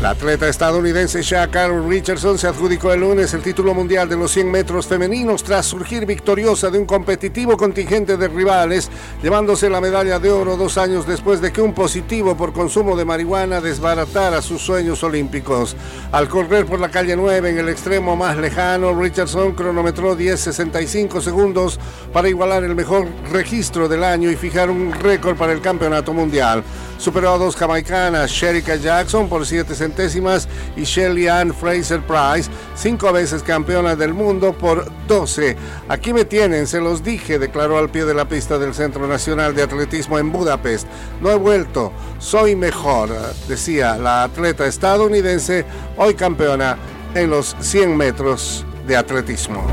La atleta estadounidense Shaka Richardson se adjudicó el lunes el título mundial de los 100 metros femeninos tras surgir victoriosa de un competitivo contingente de rivales, llevándose la medalla de oro dos años después de que un positivo por consumo de marihuana desbaratara sus sueños olímpicos. Al correr por la calle 9 en el extremo más lejano, Richardson cronometró 10.65 segundos para igualar el mejor registro del año y fijar un récord para el campeonato mundial. Superó a dos jamaicanas, Sherika Jackson por 7 centésimas y Shelly Ann Fraser Price, cinco veces campeona del mundo por 12. Aquí me tienen, se los dije, declaró al pie de la pista del Centro Nacional de Atletismo en Budapest. No he vuelto, soy mejor, decía la atleta estadounidense, hoy campeona en los 100 metros de atletismo.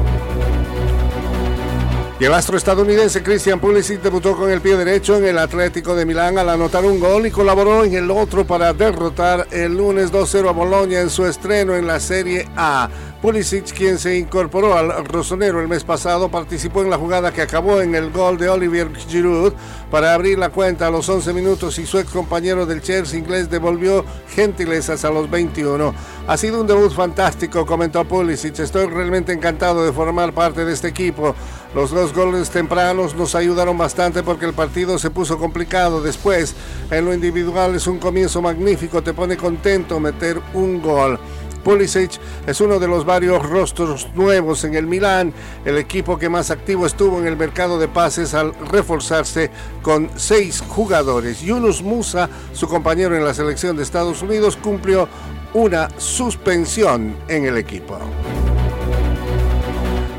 Y el astro estadounidense Christian Pulisic debutó con el pie derecho en el Atlético de Milán al anotar un gol y colaboró en el otro para derrotar el lunes 2-0 a Bolonia en su estreno en la Serie A. Pulisic, quien se incorporó al Rosonero el mes pasado, participó en la jugada que acabó en el gol de Olivier Giroud para abrir la cuenta a los 11 minutos y su ex compañero del Chelsea inglés devolvió gentilezas a los 21. Ha sido un debut fantástico, comentó Pulisic. Estoy realmente encantado de formar parte de este equipo. Los dos goles tempranos nos ayudaron bastante porque el partido se puso complicado. Después, en lo individual es un comienzo magnífico, te pone contento meter un gol. Pulisic es uno de los varios rostros nuevos en el Milán, el equipo que más activo estuvo en el mercado de pases al reforzarse con seis jugadores. Yunus Musa, su compañero en la selección de Estados Unidos, cumplió una suspensión en el equipo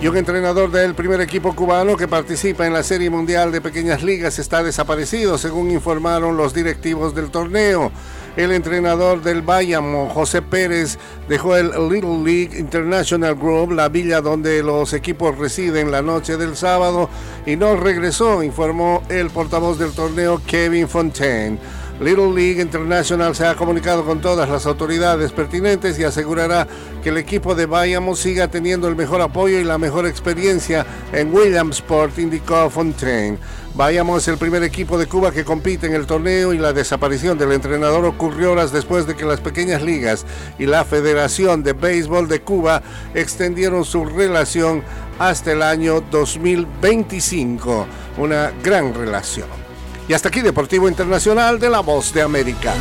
y un entrenador del primer equipo cubano que participa en la Serie Mundial de Pequeñas Ligas está desaparecido, según informaron los directivos del torneo. El entrenador del Bayamo, José Pérez, dejó el Little League International Group, la villa donde los equipos residen la noche del sábado, y no regresó, informó el portavoz del torneo, Kevin Fontaine. Little League International se ha comunicado con todas las autoridades pertinentes y asegurará que el equipo de Bayamo siga teniendo el mejor apoyo y la mejor experiencia en Williamsport, indicó Fontaine. Bayamo es el primer equipo de Cuba que compite en el torneo y la desaparición del entrenador ocurrió horas después de que las pequeñas ligas y la Federación de Béisbol de Cuba extendieron su relación hasta el año 2025. Una gran relación. Y hasta aquí Deportivo Internacional de la Voz de América.